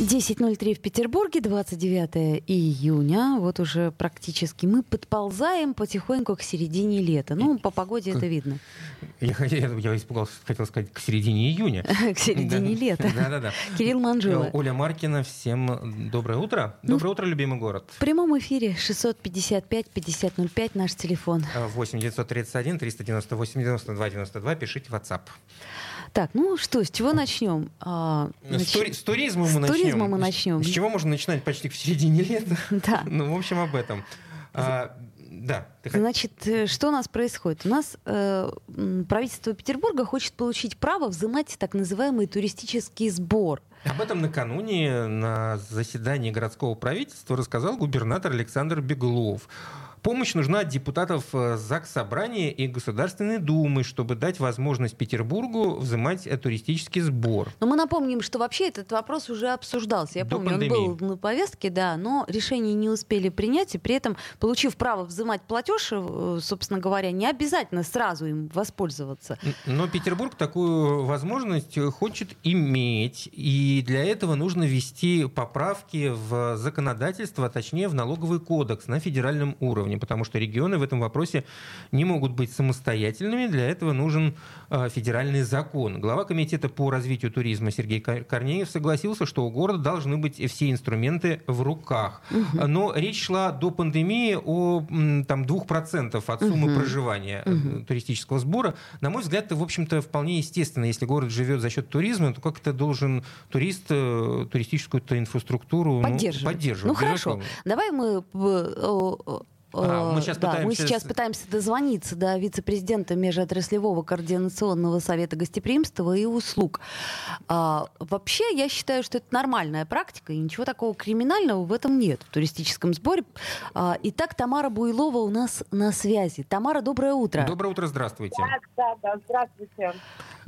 10.03 в Петербурге, 29 июня. Вот уже практически мы подползаем потихоньку к середине лета. Ну, по погоде это видно. Я, я, я испугался, хотел сказать, к середине июня. К середине лета. Да-да-да. Кирилл Манжула. Оля Маркина, всем доброе утро. Ну, Доброе утро, любимый город. В прямом эфире 655-5005 наш телефон. 8 931 398 92 92. Пишите WhatsApp. Так, ну что, с чего начнем? А, С, нач- тури- с туризма с мы начнем. туризма мы С- начнем. С, чего можно начинать почти в середине лета? Да. Ну, в общем, об этом. А, да. Значит, э, что у нас происходит? У нас э, правительство Петербурга хочет получить право взимать так называемый туристический сбор. Об этом накануне на заседании городского правительства рассказал губернатор Александр Беглов. Помощь нужна от депутатов э, ЗАГС Собрания и Государственной Думы, чтобы дать возможность Петербургу взимать э, туристический сбор. Но мы напомним, что вообще этот вопрос уже обсуждался. Я До помню, пандемии. он был на повестке, да, но решение не успели принять, и при этом, получив право взимать платеж, э, собственно говоря, не обязательно сразу им воспользоваться. Но Петербург такую возможность хочет иметь, и для этого нужно ввести поправки в законодательство, а точнее в налоговый кодекс на федеральном уровне, потому что регионы в этом вопросе не могут быть самостоятельными, для этого нужен э, федеральный закон. Глава комитета по развитию туризма Сергей Кор- Корнеев согласился, что у города должны быть все инструменты в руках. Но речь шла до пандемии о там, 2% от суммы Мгм. проживания э, туристического сбора. На мой взгляд, это, в общем-то, вполне естественно. Если город живет за счет туризма, то как это должен турист э, туристическую инфраструктуру ну, Поддерживать. поддерживать? Ну хорошо, давай мы... А, мы э, сейчас да, мы пытаемся сейчас с- пытаемся дозвониться до вице-президента Межотраслевого координационного совета гостеприимства и услуг. А, вообще, я считаю, что это нормальная практика, и ничего такого криминального в этом нет, в туристическом сборе. А, итак, Тамара Буйлова у нас на связи. Тамара, доброе утро. Доброе утро, здравствуйте. Да, да, да, здравствуйте.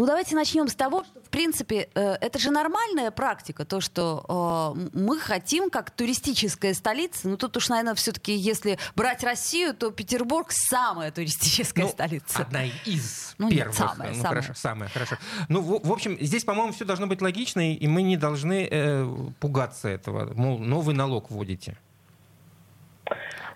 Ну, давайте начнем с того, что, в принципе, э, это же нормальная практика, то, что э, мы хотим, как туристическая столица, ну, тут уж, наверное, все-таки, если брать Россию, то Петербург самая туристическая Ну, столица. Одна из Ну, нет, первых. самая, ну, самая. хорошо, самая, хорошо. Ну, в, в общем, здесь, по-моему, все должно быть логично, и мы не должны э, пугаться этого. Мол, новый налог вводите.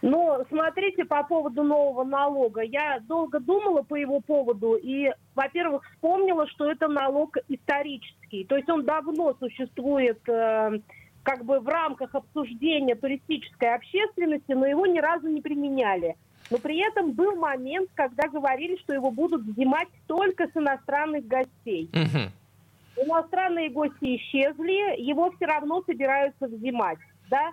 Ну, смотрите, по поводу нового налога. Я долго думала по его поводу и, во-первых, вспомнила, что это налог исторический. То есть он давно существует э, как бы в рамках обсуждения туристической общественности, но его ни разу не применяли. Но при этом был момент, когда говорили, что его будут взимать только с иностранных гостей. Иностранные гости исчезли, его все равно собираются взимать, да?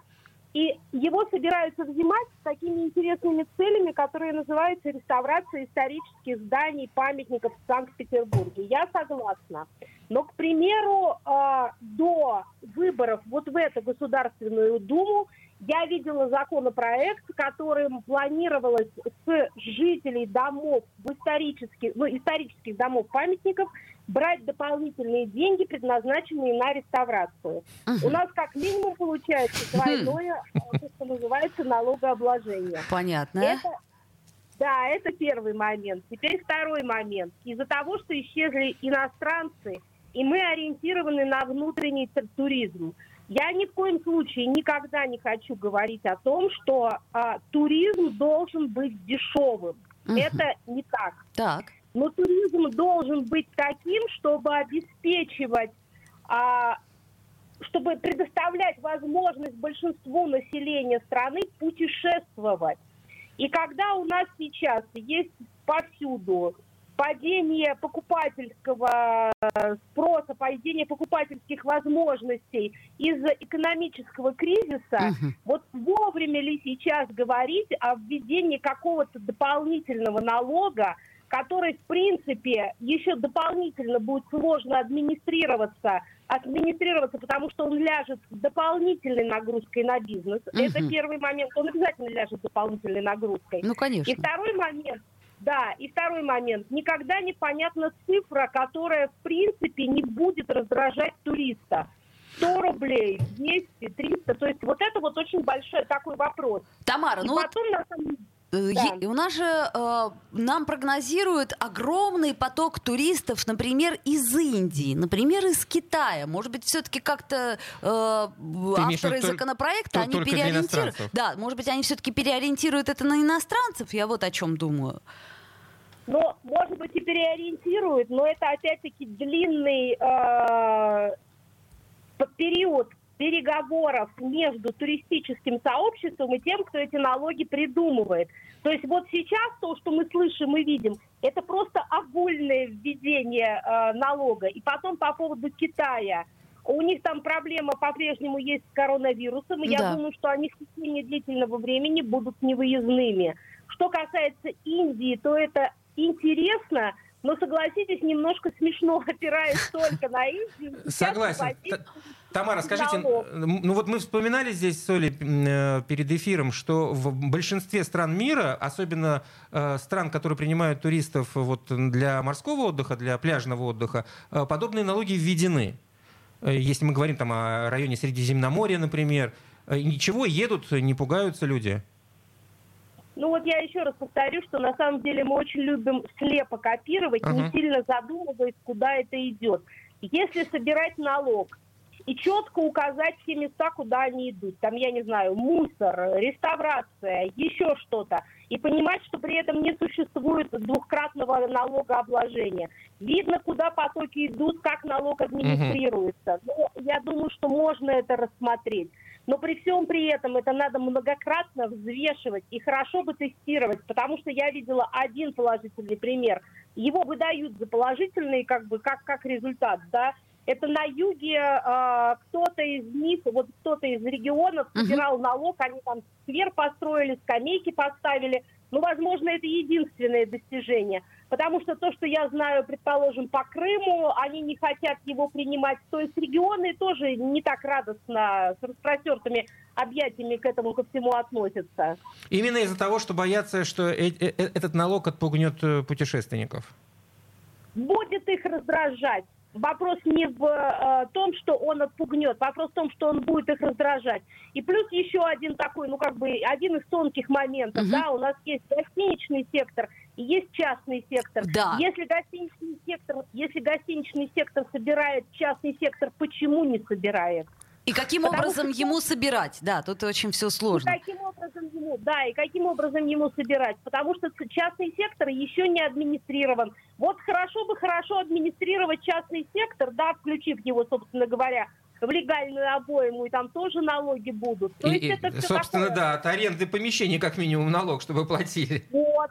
И его собираются взимать с такими интересными целями, которые называются реставрация исторических зданий, памятников в Санкт-Петербурге. Я согласна. Но, к примеру, э, до выборов вот в эту Государственную Думу я видела законопроект, которым планировалось с жителей домов в исторических, ну, исторических домов памятников брать дополнительные деньги, предназначенные на реставрацию. У нас как минимум получается двойное, э, то, что называется налогообложение. Понятно. Это, да, это первый момент. Теперь второй момент. Из-за того, что исчезли иностранцы, и мы ориентированы на внутренний туризм, я ни в коем случае никогда не хочу говорить о том, что а, туризм должен быть дешевым. Мгм. Это не так. Так. Но туризм должен быть таким, чтобы обеспечивать, а, чтобы предоставлять возможность большинству населения страны путешествовать. И когда у нас сейчас есть повсюду падение покупательского э, спроса, падение покупательских возможностей из-за экономического кризиса, Мгм. вот вовремя ли сейчас говорить о введении какого-то дополнительного налога, который, в принципе, еще дополнительно будет сложно администрироваться, администрироваться, потому что он ляжет с дополнительной нагрузкой на бизнес. Это Мгм. первый момент. Он обязательно ляжет с дополнительной нагрузкой. Ну, И конечно. второй момент, да, и второй момент. Никогда непонятна цифра, которая, в принципе, не будет раздражать туриста. 100 рублей, 200, 300. То есть вот это вот очень большой такой вопрос. Тамара, И ну вот потом, на самом Э, Да. У нас же э, нам прогнозируют огромный поток туристов, например, из Индии, например, из Китая. Может быть, все-таки как-то э, авторы виду толь- законопроекта тол- они только для переориентируют. Да, может быть, они все-таки переориентируют это на иностранцев. Я вот о чем думаю. Но, может быть, и переориентируют, но это опять-таки длинный э, период переговоров между туристическим сообществом и тем, кто эти налоги придумывает. То есть вот сейчас то, что мы слышим и видим, это просто огульное введение э, налога. И потом по поводу Китая. У них там проблема по-прежнему есть с коронавирусом, и Да. я думаю, что они в течение длительного времени будут невыездными. Что касается Индии, то это интересно, но согласитесь, немножко смешно, опираясь только на Индию. Согласен. Тамара, скажите, ну вот мы вспоминали здесь с Олей э, перед эфиром, что в большинстве стран мира, особенно э, стран, которые принимают туристов вот для морского отдыха, для пляжного отдыха, э, подобные налоги введены. Э, Если мы говорим там о районе Средиземноморья, например, э, ничего, едут, не пугаются люди. Ну вот я еще раз повторю, что на самом деле мы очень любим слепо копировать, не Ага. сильно задумываясь, куда это идет. Если собирать налог и четко указать все места, куда они идут, там, я не знаю, мусор, реставрация, еще что-то, и понимать, что при этом не существует двухкратного налогообложения. Видно, куда потоки идут, как налог администрируется. Но я думаю, что можно это рассмотреть. Но при всем при этом это надо многократно взвешивать и хорошо бы тестировать, потому что я видела один положительный пример. Его выдают за положительный, как бы, как, как результат, да. Это на юге э, кто-то из них, вот кто-то из регионов собирал налог, они там сквер построили, скамейки поставили. Ну, возможно, это единственное достижение. Потому что то, что я знаю, предположим, по Крыму, они не хотят его принимать. То есть регионы тоже не так радостно с распростертыми объятиями к этому ко всему относятся. Именно из-за того, что боятся, что э- э- этот налог отпугнет э, путешественников. Будет их раздражать. Вопрос не в э, том, что он отпугнет, вопрос в том, что он будет их раздражать. И плюс еще один такой, ну как бы один из тонких моментов, Мгм. да, у нас есть гостиничный сектор и есть частный сектор. Да. Если гостиничный сектор, если гостиничный сектор собирает частный сектор, почему не собирает? И каким Потому образом что- ему собирать? Да, тут очень все И сложно. каким образом ему, да, и каким образом ему собирать? Потому что частный сектор еще не администрирован. Вот хорошо бы хорошо администрировать частный сектор, да, включив его, собственно говоря, в легальную обойму, и там тоже налоги будут. То И- есть и, это собственно, такое. да, от аренды помещений как минимум налог, чтобы платили. Вот,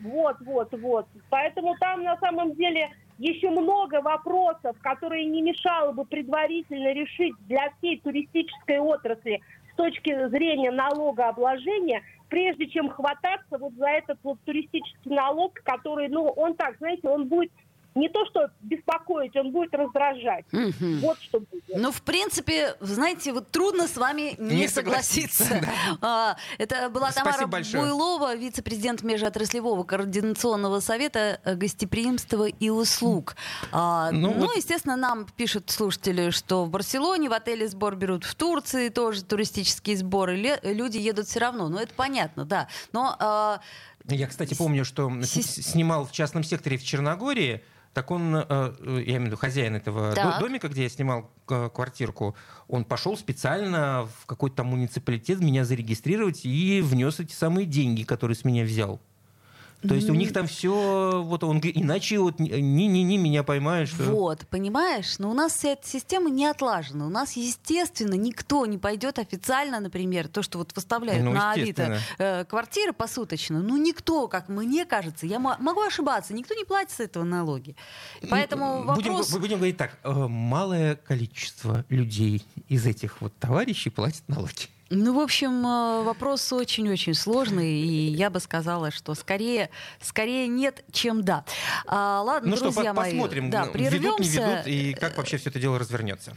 вот, вот, вот. Поэтому там на самом деле еще много вопросов, которые не мешало бы предварительно решить для всей туристической отрасли точки зрения налогообложения, прежде чем хвататься вот за этот вот туристический налог, который, ну, он так, знаете, он будет не то что беспокоить, он будет раздражать. Мгм. Вот что будет. Ну, в принципе, знаете, вот трудно с вами не, Не согласиться. согласиться, А, Это была Спасибо Тамара большое. Буйлова, вице-президент Межотраслевого координационного совета э, гостеприимства и услуг. А, Ну, Ну, вот- естественно, нам пишут слушатели, что в Барселоне в отеле сбор берут, в Турции тоже туристические сборы. Люди едут все равно. Ну, это понятно, да. Но а, Я, кстати, помню, что снимал в частном секторе в Черногории. Так он, э, э, я имею в виду хозяин этого Так. до- домика, где я снимал э, квартирку, он пошел специально в какой-то там муниципалитет меня зарегистрировать и внес эти самые деньги, которые с меня взял. То есть у них там все, вот он говорит, иначе вот ни-ни-ни меня поймаешь. что- Вот, понимаешь, но у нас вся эта система не отлажена. У нас, естественно, никто не пойдет официально, например, то, что вот выставляют Ну, на Авито э, квартиры посуточно. Ну, никто, как мне кажется, я мо- могу ошибаться, никто не платит с этого налоги. Поэтому будем, вопрос... будем говорить так, э, малое количество людей из этих вот товарищей платит налоги. Ну, в общем, э, вопрос очень-очень сложный, и я бы сказала, что скорее, скорее нет, чем да. А, ладно, Ну что, друзья по- мои, посмотрим, да, ведут, не ведут, прервемся. и как вообще все это дело развернется.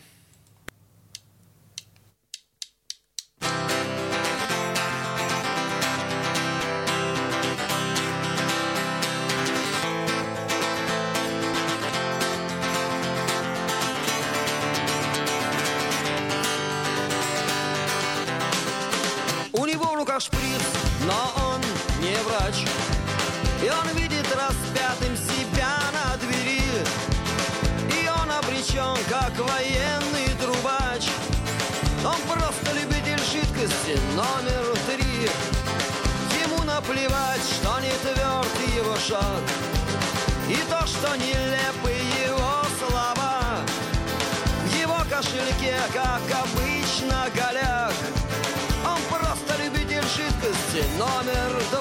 Жидкости номер три. Ему наплевать, что не тверд его шаг. И то, что нелепы его слова. В его кошельке, как обычно, голяк. Он просто любитель жидкости номер два.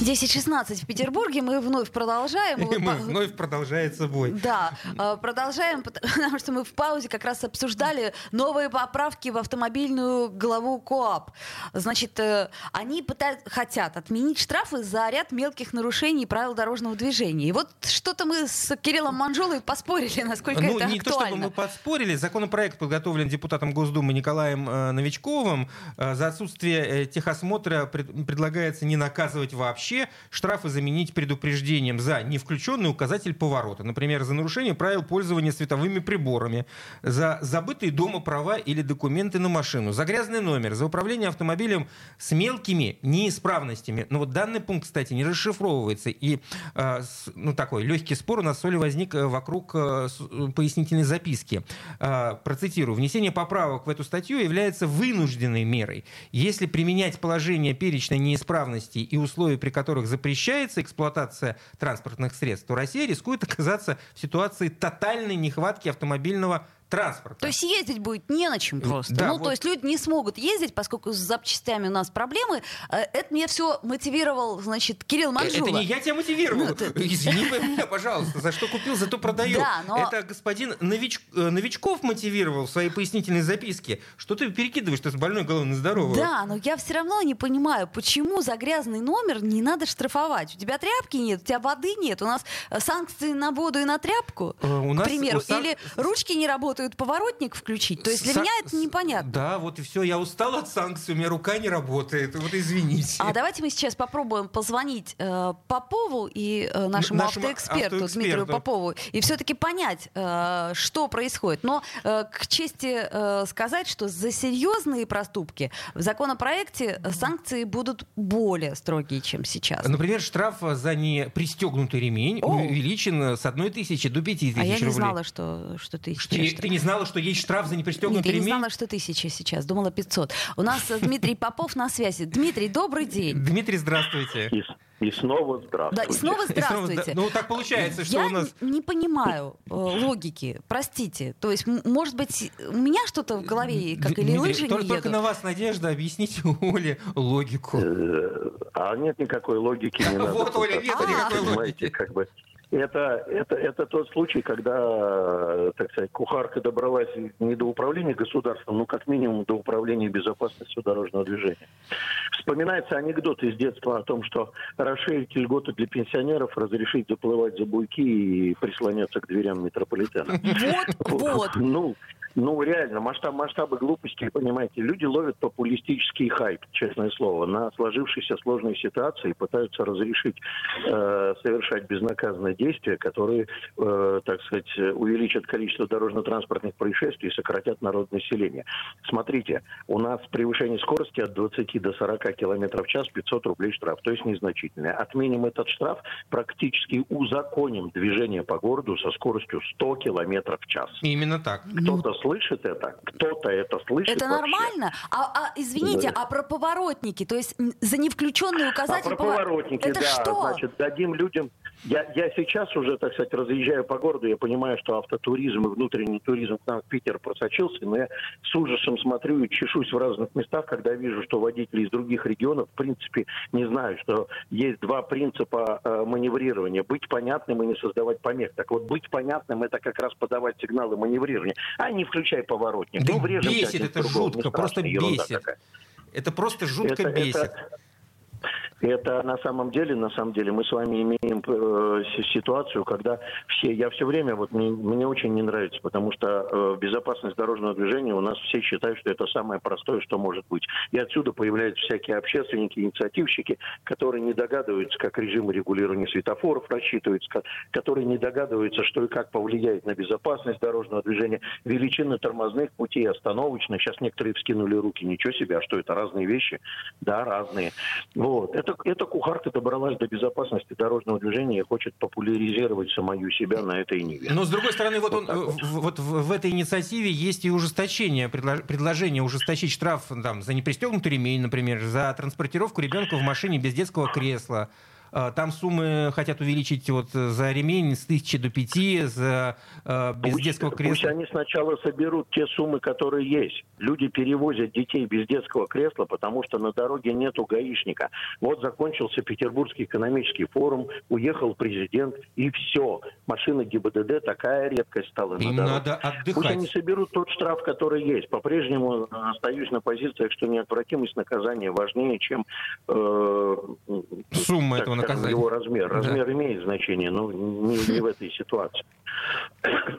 10.16 в Петербурге. Мы вновь продолжаем. И мы вновь продолжает собой. Да, э, продолжаем, потому что мы в паузе как раз обсуждали новые поправки в автомобильную главу КОАП. Значит, э, они пытают, хотят отменить штрафы за ряд мелких нарушений правил дорожного движения. И вот что-то мы с Кириллом Манжулой поспорили, насколько Ну, это не то чтобы актуально. мы подспорили. Законопроект подготовлен депутатом Госдумы Николаем э, Новичковым. Э, за отсутствие э, техосмотра пред- предлагается не наказывать вообще, штрафы заменить предупреждением за не включенный указатель поворота. Например, за нарушение правил пользования световыми приборами, за забытые дома права или документы на машину, за грязный номер, за управление автомобилем с мелкими неисправностями. Но вот данный пункт, кстати, не расшифровывается. И с- ну, такой легкий спор у нас с Олей возник э, вокруг э, э, пояснительной записки. Э, Процитирую. Внесение поправок в эту статью является вынужденной мерой. Если применять положение перечня неисправностей и условий, при которых запрещается эксплуатация транспортных средств, то Россия рискует оказаться в ситуации тотальной нехватки автомобильного транспорта. То есть ездить будет не на чем просто. Да, ну, вот. то есть люди не смогут ездить, поскольку с запчастями у нас проблемы. Э, Это мне все мотивировал, значит, Кирилл Э, Манжула. Это не я тебя мотивировал. Ну, ты- Извини меня, пожалуйста. За что купил, зато продаю. Да, но- Это господин Нович- э, Новичков мотивировал в своей пояснительной записке. Что ты перекидываешь, ты с больной головы на здоровую? Да, но я все равно не понимаю, почему за грязный номер не надо штрафовать. У тебя тряпки нет, у тебя воды нет, у нас санкции на воду и на тряпку, у нас- к примеру, у сан- или ручки не работают, поворотник включить. То есть для Са- меня это непонятно. Да, вот и все. Я устал от санкций, у меня рука не работает. Вот извините. А давайте мы сейчас попробуем позвонить э, Попову и э, нашему, Нашему автоэксперту, автоэксперту. Дмитрию Попову и все-таки понять, э, что происходит. Но э, к чести э, сказать, что за серьезные проступки в законопроекте э, санкции будут более строгие, чем сейчас. Например, штраф за непристегнутый ремень О. увеличен с одной тысячи до пяти тысяч а я не рублей. знала, что, что ты Что, ты, ты не знала, что есть штраф за Нет, непристегнутый я не ремень? знала, что тысяча сейчас. Думала 500. У нас Дмитрий Попов на связи. Дмитрий, добрый день. Дмитрий, здравствуйте. И, и снова Да, здравствуйте. и снова И снова здравствуйте. зда- Ну, так получается, что Я у нас... не понимаю э, логики, простите. То есть, может быть, у меня что-то в голове, как или Дмитрий, лыжи только, не только едут? на вас надежда, объясните Оле логику. Э, А нет никакой логики, не надо. Вот, Оля, нет никакой понимаете, логики. как бы. Это, это, это тот случай, когда, э, так сказать, кухарка добралась не до управления государством, но как минимум до управления безопасностью дорожного движения. Вспоминается анекдот из детства о том, что расширить льготы для пенсионеров, разрешить заплывать за буйки и прислоняться к дверям метрополитена. Вот, вот. Ну, Ну, реально, масштаб, масштабы глупости, понимаете, люди ловят популистический хайп, честное слово, на сложившейся сложной ситуации и пытаются разрешить э, совершать безнаказанные действия, которые, э, так сказать, увеличат количество дорожно-транспортных происшествий и сократят народ населения. Смотрите, у нас превышение скорости от 20 до 40 км в час 500 рублей штраф, то есть незначительное. Отменим этот штраф, практически узаконим движение по городу со скоростью 100 км в час. Именно так. Кто-то слышит это, кто-то это слышит Это вообще. нормально? А, а, извините, Да. а про поворотники, то есть за невключенный А указатель про повор- поворотники, Это да, что? значит, дадим людям... Я, я сейчас уже, так сказать, разъезжаю по городу, я понимаю, что автотуризм и внутренний туризм к нам в Питер просочился, но я с ужасом смотрю и чешусь в разных местах, когда вижу, что водители из других регионов, в принципе, не знают, что есть два принципа э, маневрирования. Быть понятным и не создавать помех. Так вот, быть понятным – это как раз подавать сигналы маневрирования, а не включай поворотник. Да ну, бесит это жутко, просто бесит. Это просто жутко Это- бесит. это- Это на самом деле, на самом деле, мы с вами имеем э, си- ситуацию, когда все, я все время, вот мне, мне очень не нравится, потому что э, безопасность дорожного движения у нас все считают, что это самое простое, что может быть. И отсюда появляются всякие общественники, инициативщики, которые не догадываются, как режимы регулирования светофоров рассчитываются, ко- которые не догадываются, что и как повлияет на безопасность дорожного движения, величины тормозных путей, остановочных. Сейчас некоторые вскинули руки, ничего себе, а что это, разные вещи? Да, разные. Вот. Это, эта кухарка добралась до безопасности дорожного движения и хочет популяризировать самую себя на этой ниве. Но с другой стороны, вот, Вот он, вот. в- вот в, этой инициативе есть и ужесточение, предло- предложение ужесточить штраф там, за непристегнутый ремень, например, за транспортировку ребенка в машине без детского кресла. Э, Там суммы хотят увеличить вот э, за ремень с 1000 до 5, за э, без Пусть- детского Пусть кресла. они сначала соберут те суммы, которые есть. Люди перевозят детей без детского кресла, потому что на дороге нету гаишника. Вот закончился Петербургский экономический форум, уехал президент, и все. Машина ГИБДД такая редкость стала Им на дороге. надо Пусть они отдыхать. соберут тот штраф, который есть. По-прежнему остаюсь на позициях, что неотвратимость наказания важнее, чем э, Сумма так этого наказания. его размер. Да. Размер имеет значение, но не, не в этой ситуации.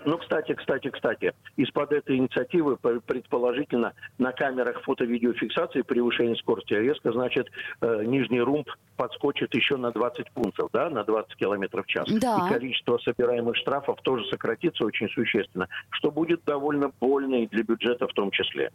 Ну, кстати, кстати, кстати, из-под этой инициативы пр- предположительно на камерах фото-видеофиксации превышения скорости резко, значит, э, нижний румб подскочит еще на 20 пунктов, да, на 20 километров в час. Да. И количество собираемых штрафов тоже сократится очень существенно, что будет довольно больно и для бюджета в том числе.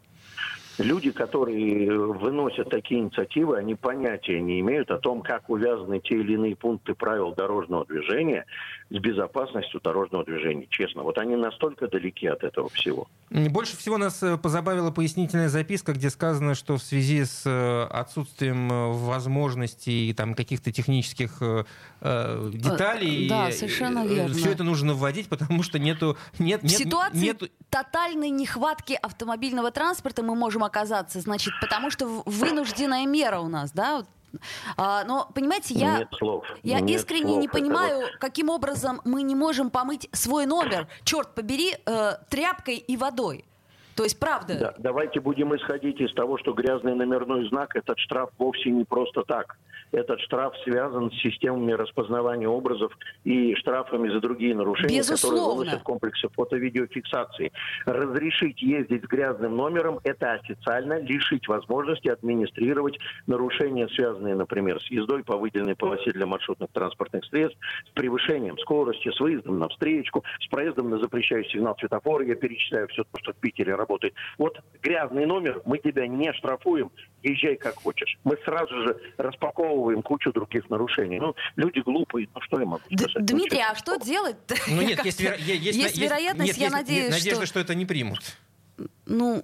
Люди, которые э, выносят такие инициативы, они понятия не имеют о том, как увязаны те или иные пункты правил дорожного движения с безопасностью дорожного движения. Честно, вот они настолько далеки от этого всего. Больше всего нас э, позабавила пояснительная записка, где сказано, что в связи с э, отсутствием э, возможностей и там каких-то технических э, деталей, да, совершенно верно. все это нужно вводить, потому что нету нет В нет ситуации нету- тотальной нехватки автомобильного транспорта мы можем оказаться, значит, потому что в- вынужденная мера у нас, да? Вот. А, но, понимаете, я... Нет слов. Я Нет искренне слов. не Это понимаю, вот- каким образом мы не можем помыть свой номер, черт побери, э, тряпкой и водой. То есть, правда, Да, давайте будем исходить из того, что грязный номерной знак, этот штраф вовсе не просто так. Этот штраф связан с системами распознавания образов и штрафами за другие нарушения, Безусловно. которые выносят комплексы фото-видеофиксации. Разрешить ездить с грязным номером – это официально лишить возможности администрировать нарушения, связанные, например, с ездой по выделенной полосе для маршрутных транспортных средств, с превышением скорости, с выездом на встречку, с проездом на запрещающий сигнал светофора. Я перечисляю все то, что в Питере работает. Вот грязный номер, мы тебя не штрафуем, езжай как хочешь. Мы сразу же распаковываем кучу других нарушений. Ну, люди глупые, ну что я могу Д- сказать? Дмитрий, Ну, а что делать? Ну нет, есть, есть, есть на- вероятность, нет, я есть надеюсь, надежда, что... что это не примут. Ну,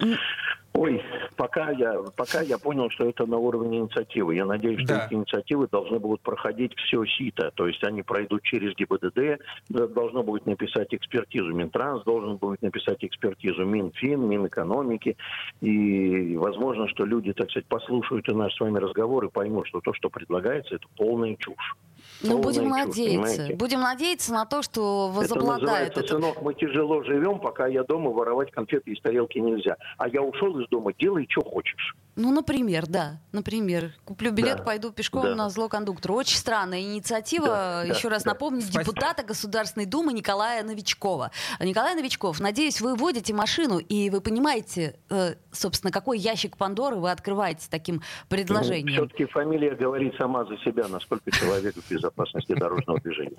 Ой, пока я, пока я понял, что это на уровне инициативы. Я надеюсь, что Да. эти инициативы должны будут проходить все СИТа. То есть они пройдут через ГИБДД, должно будет написать экспертизу Минтранс, должен будет написать экспертизу Минфин, Минэкономики. И возможно, что люди, так сказать, послушают и наш с вами разговор и поймут, что то, что предлагается, это полная чушь. Ну, будем надеяться. понимаете? Будем надеяться на то, что Это возобладает называется, это. сынок, мы тяжело живем, пока я дома, воровать конфеты из тарелки нельзя. А я ушел из дома, делай, что хочешь. Ну, например, да. Например, куплю билет, Да. пойду пешком Да. на зло кондуктору. Очень странная инициатива. Да, да, Еще раз да. напомню, Спасибо. депутата Государственной Думы Николая Новичкова. Николай Новичков, надеюсь, вы водите машину и вы понимаете, э, собственно, какой ящик Пандоры вы открываете таким предложением. Все-таки фамилия говорит сама за себя, насколько человек в безопасности дорожного движения.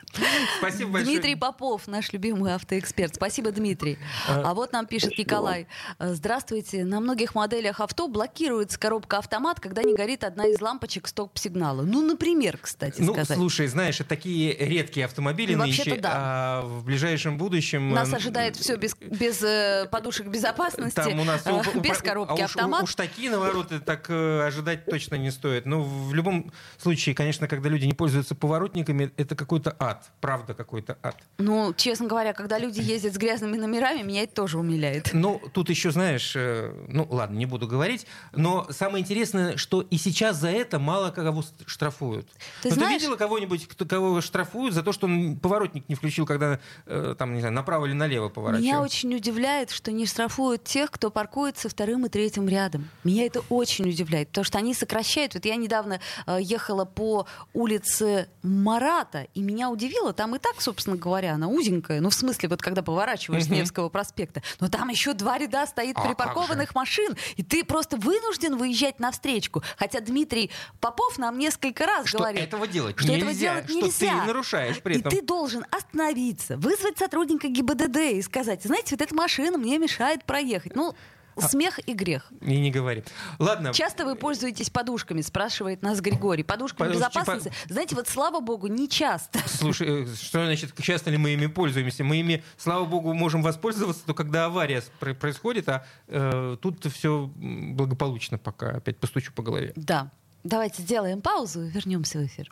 Спасибо большое. Дмитрий Попов, наш любимый автоэксперт. Спасибо, Дмитрий. А вот нам пишет Николай. Э, Здравствуйте. На многих моделях авто блокируется коробка автомат, когда не горит одна из лампочек стоп-сигнала. Ну, например, кстати Ну, сказать. слушай, знаешь, такие редкие автомобили Ну, нынче, да. а в ближайшем будущем... Нас ожидает все без, без э, подушек безопасности, Там у нас э, без а коробки уж, автомат. Уж такие навороты так э, ожидать точно не стоит. Но в любом случае, конечно, когда люди не пользуются поворотниками, это какой-то ад. Правда, какой-то ад. Ну, честно говоря, когда люди ездят с грязными номерами, меня это тоже умиляет. Ну, тут еще, знаешь, э, ну ладно, не буду говорить, но самое интересное, что и сейчас за это мало кого штрафуют. Ты Ну, знаешь- ты видела кого-нибудь, кто, кого штрафуют за то, что он поворотник не включил, когда э, там, не знаю, направо или налево поворачивал? Меня очень удивляет, что не штрафуют тех, кто паркуется вторым и третьим рядом. Меня это очень удивляет, потому что они сокращают. Вот я недавно э, ехала по улице Марата, и меня удивило, там и так, собственно говоря, она узенькая, ну в смысле, вот когда поворачиваешь с. Невского проспекта, но там еще два ряда стоит А, припаркованных машин, и ты просто вынужден выезжать навстречку. Хотя Дмитрий Попов нам несколько раз Что говорил, этого делать что нельзя, этого делать что нельзя. ты нарушаешь при И этом. ты должен остановиться, вызвать сотрудника ГИБДД и сказать, знаете, вот эта машина мне мешает проехать. Ну, смех и грех. И не говори. Ладно. Часто вы пользуетесь подушками, спрашивает нас Григорий. Подушками Подушки безопасности? Знаете, вот слава богу, не часто. Слушай, э, что значит, часто ли мы ими пользуемся? Мы ими, слава богу, можем воспользоваться, только когда авария происходит, а э, тут все благополучно пока. Опять постучу по голове. Да. Давайте сделаем паузу и вернемся в эфир.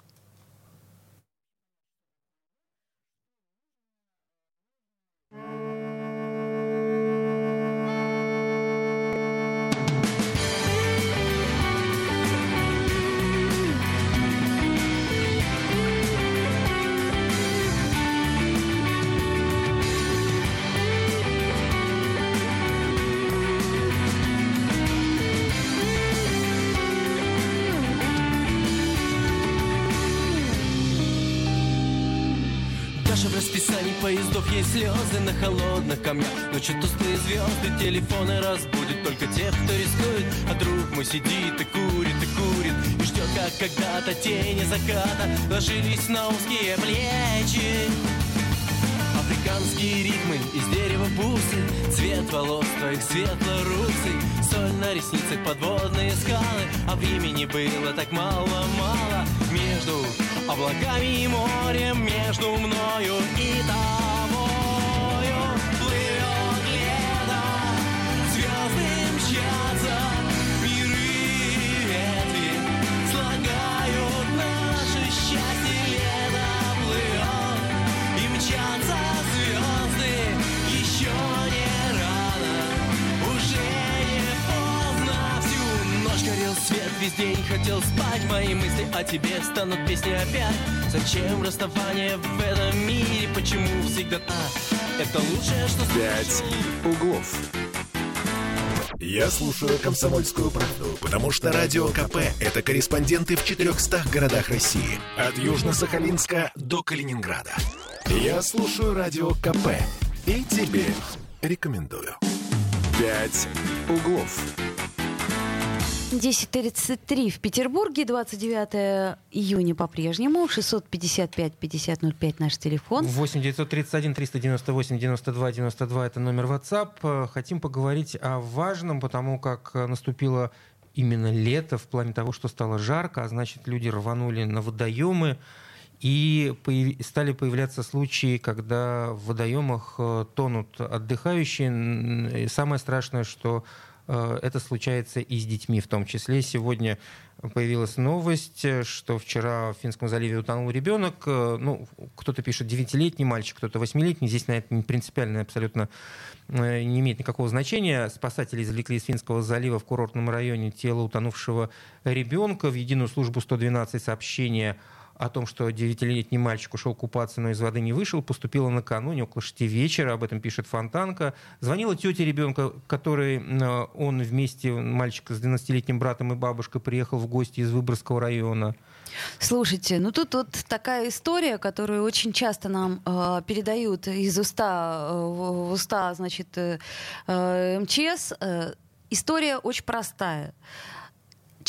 Поездов есть слезы на холодных камнях. Ночью тусклые звезды, телефоны разбудят Только тех, кто рискует. А друг мой сидит и курит, и курит И ждет, как когда-то тени заката Ложились на узкие плечи. Африканские ритмы из дерева бусы Цвет волос твоих светло-русый Соль на ресницах, подводные скалы. А времени было так мало-мало Между облаками и морем Между мною и тобою весь день хотел спать Мои мысли о тебе станут песни опять Зачем расставание в этом мире? Почему всегда а, это лучшее, что «Пять углов». Я слушаю «Комсомольскую правду», потому что «Радио КП» — это корреспонденты в 400 городах России. От Южно-Сахалинска до Калининграда. Я слушаю «Радио КП» и тебе рекомендую. «Пять углов». 10.33 в Петербурге, 29 июня по-прежнему, 655-5005 наш телефон. 8 931 398 92 92 это номер WhatsApp. Хотим поговорить о важном, потому как наступило именно лето в плане того, что стало жарко, а значит люди рванули на водоемы. И стали появляться случаи, когда в водоемах э, тонут отдыхающие. И Самое страшное, что это случается и с детьми в том числе. Сегодня появилась новость, э, что вчера в Финском заливе утонул ребенок. Э, Ну, кто-то пишет 9-летний мальчик, кто-то 8-летний. Здесь на это принципиально абсолютно э, не имеет никакого значения. Спасатели извлекли из Финского залива в курортном районе тело утонувшего ребенка. В единую службу 112 сообщения о том, что 9-летний мальчик ушел купаться, но из воды не вышел, поступила накануне около 6 вечера, об этом пишет Фонтанка. Звонила тетя ребенка, который э, он вместе, мальчик с 12-летним братом и бабушкой, приехал в гости из Выборгского района. Слушайте, ну тут вот такая история, которую очень часто нам э, передают из уста э, в уста, значит, э, э МЧС. Э, история очень простая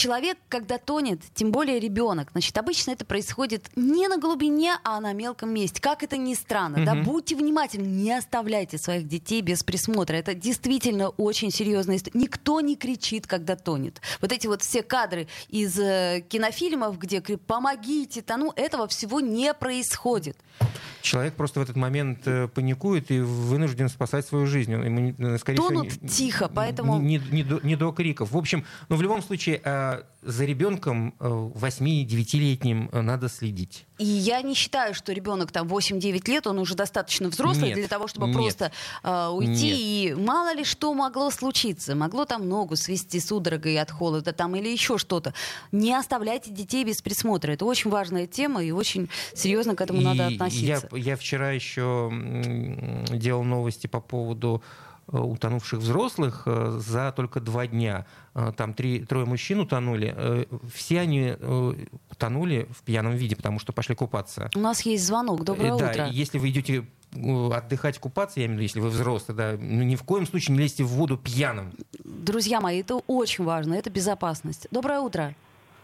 человек, когда тонет, тем более ребенок, значит, обычно это происходит не на глубине, а на мелком месте. Как это ни странно, mm-hmm. да, будьте внимательны, не оставляйте своих детей без присмотра. Это действительно очень серьезная история. Никто не кричит, когда тонет. Вот эти вот все кадры из э, кинофильмов, где помогите тону, этого всего не происходит. Человек просто в этот момент э, паникует и вынужден спасать свою жизнь. Ему, э, скорее Тонут всего, тихо, поэтому... Не, не, не, до, не до криков. В общем, ну, в любом случае, э, за ребенком 8-9-летним надо следить. И я не считаю, что ребенок там 8-9 лет, он уже достаточно взрослый нет, для того, чтобы нет, просто э, уйти. Нет. И мало ли что могло случиться. Могло там ногу свести судорогой от холода там или еще что-то. Не оставляйте детей без присмотра. Это очень важная тема и очень серьезно к этому и надо относиться. Я, я вчера еще делал новости по поводу Э, утонувших взрослых э, за только два дня. Э, там три, трое мужчин утонули. Все они утонули в пьяном виде, потому что пошли купаться. У нас есть звонок. Доброе да, утро. Если вы идете отдыхать, купаться, я имею в виду, если вы взрослый, да, ну, ни в коем случае не лезьте в воду пьяным. Друзья мои, это очень важно, это безопасность. Доброе утро.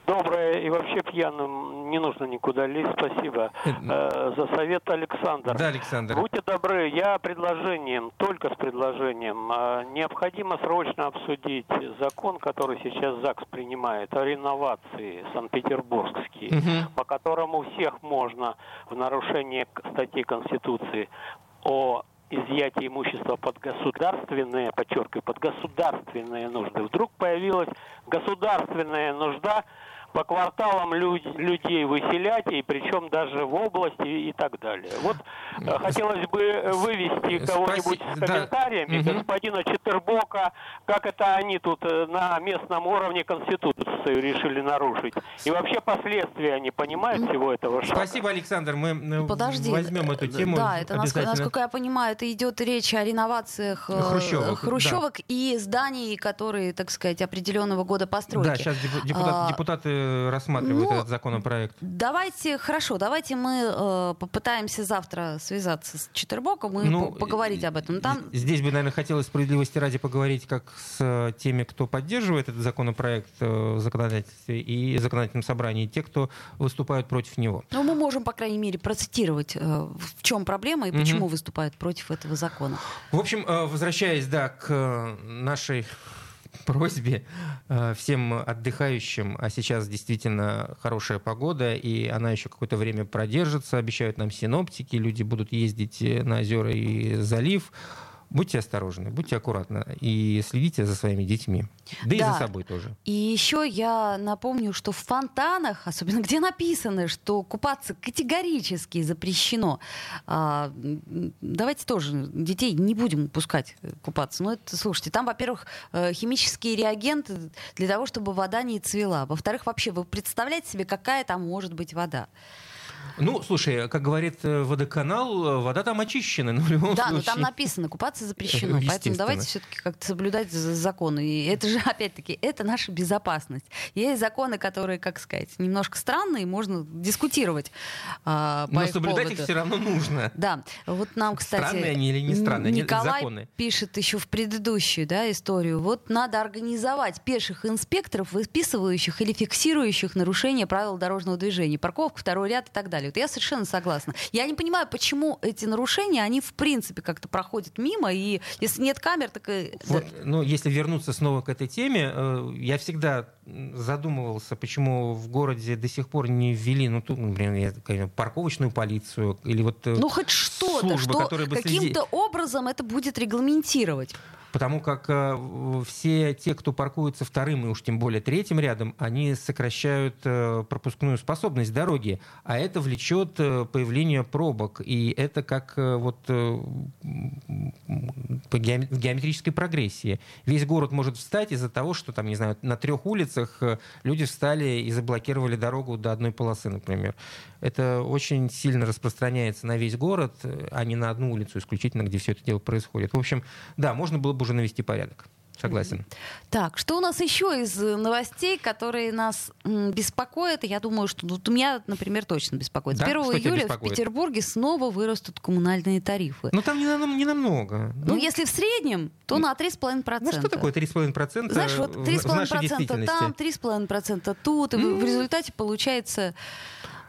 Доброе и вообще пьяным не нужно никуда лезть. Спасибо э, э за совет, Александр. Да, Александр. Будьте добры, я предложением, только с предложением, э, необходимо срочно обсудить закон, который сейчас ЗАГС принимает, о реновации Санкт-Петербургский, угу. по которому всех можно в нарушение статьи Конституции о изъятие имущества под государственные, подчеркиваю, под государственные нужды. Вдруг появилась государственная нужда по кварталам люд, людей выселять, и причем даже в области и так далее. Вот э, хотелось бы вывести кого-нибудь с комментариями, да. господина Четербока, как это они тут э, на местном уровне Конституцию решили нарушить. И вообще последствия они понимают всего этого шага. Спасибо, Александр. Мы э, Подожди. возьмем эту тему. Да, это, насколько я понимаю, это идет речь о реновациях хрущевок, хрущевок да. и зданий, которые, так сказать, определенного года постройки. Да, сейчас депутат, а, депутаты рассматривают ну, этот законопроект? Давайте, хорошо, давайте мы э, попытаемся завтра связаться с Четербоком и ну, поговорить об этом. Там... Здесь бы, наверное, хотелось справедливости ради поговорить как с э, теми, кто поддерживает этот законопроект э, в законодательстве и законодательном собрании, и те, кто выступают против него. Ну, мы можем, по крайней мере, процитировать, э, в чем проблема и почему угу. выступают против этого закона. В общем, э, возвращаясь, да, к нашей просьбе э, всем отдыхающим, а сейчас действительно хорошая погода, и она еще какое-то время продержится, обещают нам синоптики, люди будут ездить на озера и залив. Будьте осторожны, будьте аккуратны и следите за своими детьми. Да, да и за собой тоже. И еще я напомню, что в фонтанах, особенно где написано, что купаться категорически запрещено, а, давайте тоже детей не будем пускать купаться. Ну, это, слушайте, там, во-первых, э, химические реагенты для того, чтобы вода не цвела. Во-вторых, вообще, вы представляете себе, какая там может быть вода? Ну, слушай, как говорит э, водоканал, вода там очищена. Но в любом да, случае... но там написано, купаться запрещено. Поэтому давайте все-таки как-то соблюдать законы. И это же, опять-таки, это наша безопасность. Есть законы, которые, как сказать, немножко странные, можно дискутировать. А, но соблюдать поводу. их все равно нужно. Да. Вот нам, кстати... Странные они или не странные? Николай законы. пишет еще в предыдущую да, историю. Вот надо организовать пеших инспекторов, выписывающих или фиксирующих нарушения правил дорожного движения. Парковка, второй ряд и так далее. Вот я совершенно согласна. Я не понимаю, почему эти нарушения, они в принципе как-то проходят мимо, и если нет камер, так и... Вот, ну, если вернуться снова к этой теме, э, я всегда задумывался, почему в городе до сих пор не ввели, ну, тут, например, парковочную полицию или вот э, Ну, хоть что-то, что каким-то образом это будет регламентировать. Потому как э, все те, кто паркуется вторым и уж тем более третьим рядом, они сокращают э, пропускную способность дороги, а это влечет э, появление пробок. И это как вот в геометрической прогрессии. Весь город может встать из-за того, что там, не знаю, на трех улицах люди встали и заблокировали дорогу до одной полосы, например. Это очень сильно распространяется на весь город, а не на одну улицу исключительно, где все это дело происходит. В общем, да, можно было бы уже навести порядок. Согласен. Так, что у нас еще из э, новостей, которые нас беспокоят? Я думаю, что вот у меня, например, точно беспокоит. Да? 1 Что июля в Петербурге снова вырастут коммунальные тарифы. Ну, там не, нам- не намного. Ну, если в среднем, то на 3,5%. ну, что такое 3,5% Знаешь, вот в- в нашей 3,5% действительности? там, 3,5% тут, и в- в результате получается...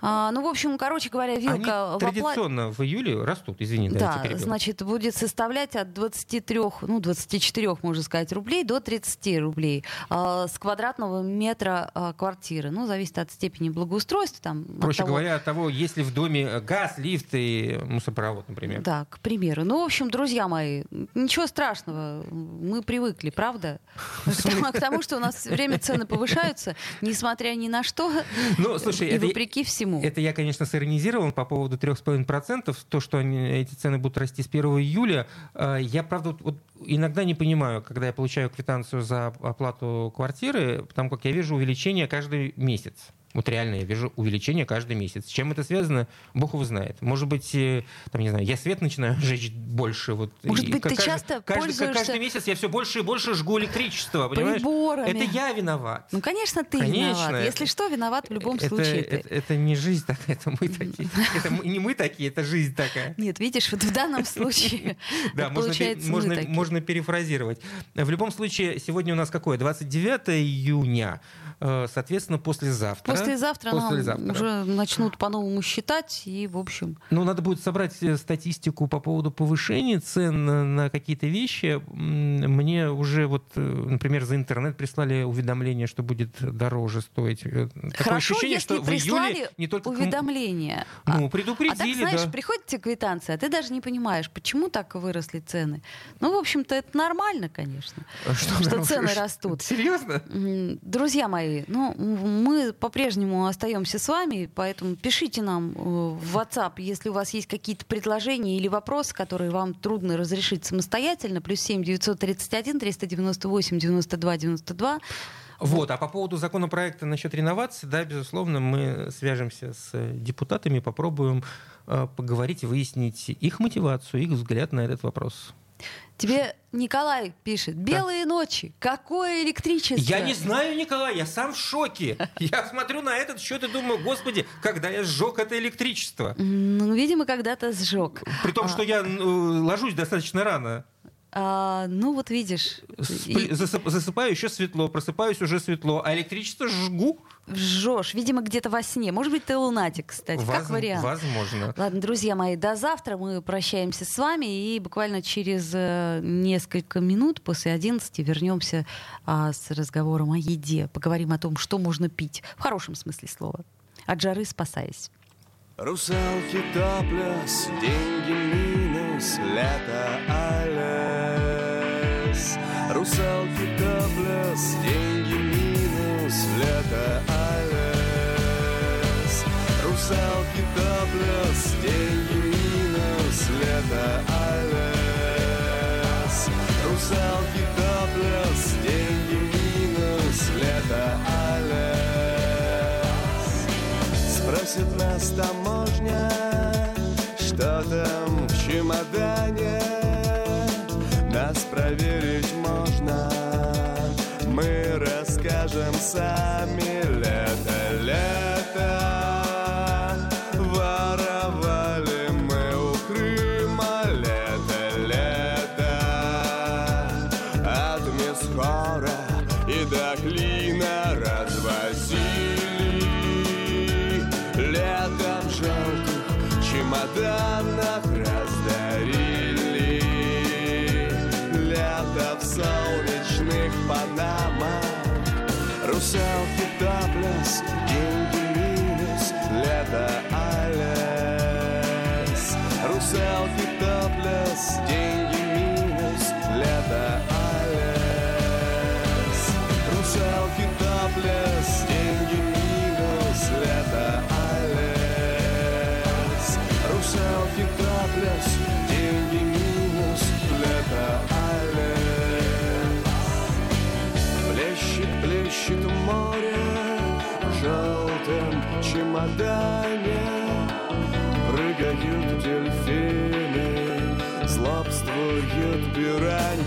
а, ну, в общем, короче говоря, Они вилка в оплате... традиционно в июле растут, извини, да, Да, значит, будет составлять от 23, ну, 24, можно сказать, рублей до 30 рублей а, с квадратного метра а, квартиры. Ну, зависит от степени благоустройства. Там, от Проще того- говоря, от того, есть ли в доме газ, лифт и мусоропровод, например. Да, к примеру. Ну, в общем, друзья мои, ничего страшного. Мы привыкли, правда? К тому, что у нас время цены повышаются, несмотря ни на что, Ну, и вопреки всему. Это я, конечно, сиронизировал по поводу 3,5%. То, что они, эти цены будут расти с 1 июля. Э, Я, правда, вот иногда не понимаю, когда я получаю квитанцию за оплату квартиры, потому как я вижу увеличение каждый месяц. Вот реально я вижу увеличение каждый месяц. С чем это связано, бог его знает. Может быть, э, там, не знаю, я свет начинаю жечь больше. Вот, Может быть, ты каждый- часто каждый, пользуешься каждый месяц я все больше и больше жгу электричество, понимаешь? Приборами. Это я виноват. Ну, конечно, ты Конечно. виноват. Если что, виноват в любом это, случае ты. это, это не жизнь такая, это мы такие. Это не мы такие, это жизнь такая. Нет, видишь, вот в данном случае Да, это можно перефразировать. В любом случае, сегодня у нас какое? 29 июня. Э, Соответственно, послезавтра. Послезавтра, нам Послезавтра. уже начнут по-новому считать, и, в общем, Ну, надо будет собрать э, статистику по поводу повышения цен на, какие-то вещи. Мне уже вот, э, например, за интернет прислали уведомление, что будет дороже стоить. Э, Такое хорошо, ощущение, если что в прислали июле не только... уведомление. Ну, А- предупредили, А так, знаешь, да. приходит тебе квитанция, а ты даже не понимаешь, почему так выросли цены. Ну, в общем-то, это нормально, конечно, что цены растут. Серьезно? Друзья мои, ну, мы по-прежнему остаемся с вами, поэтому пишите нам э, в WhatsApp, если у вас есть какие-то предложения или вопросы, которые вам трудно разрешить самостоятельно. Плюс 7 931 398 92 92. Вот, а по поводу законопроекта насчет реновации, да, безусловно, мы свяжемся с э, депутатами, попробуем э, поговорить выяснить их мотивацию, их взгляд на этот вопрос. Тебе Николай пишет, белые ночи, какое электричество. Я не знаю, Николай, я сам в шоке. Я смотрю на этот счет и думаю, господи, когда я сжег это электричество. Ну, видимо, когда-то сжег. При том, А. что я э, ложусь достаточно рано. А, ну, вот видишь, Спли- и засып- засыпаю еще светло, просыпаюсь уже светло, а электричество жгу. жжешь. Видимо, где-то во сне. Может быть, ты лунатик, кстати, как Воз- вариант. Возможно. Ладно, друзья мои, до завтра. Мы прощаемся с вами и буквально через э, несколько минут после 11 вернемся а, с разговором о еде. Поговорим о том, что можно пить. В хорошем смысле слова. От жары спасаясь. Русалки топлес, деньги минус, лето алес. Русалки топлес, деньги минус, лето алес. Русалки топлес, деньги минус, лето алес. Русалки топлес, деньги минус, лето алес. Спросит нас таможня, что там в чемодане. inside me селфи топлес Деньги минус, лето Алис Русалки топлес Деньги минус, лето Алис Русалки топлес Деньги минус, лето Алис Плещет, плещет море желтым желтом Пираньи.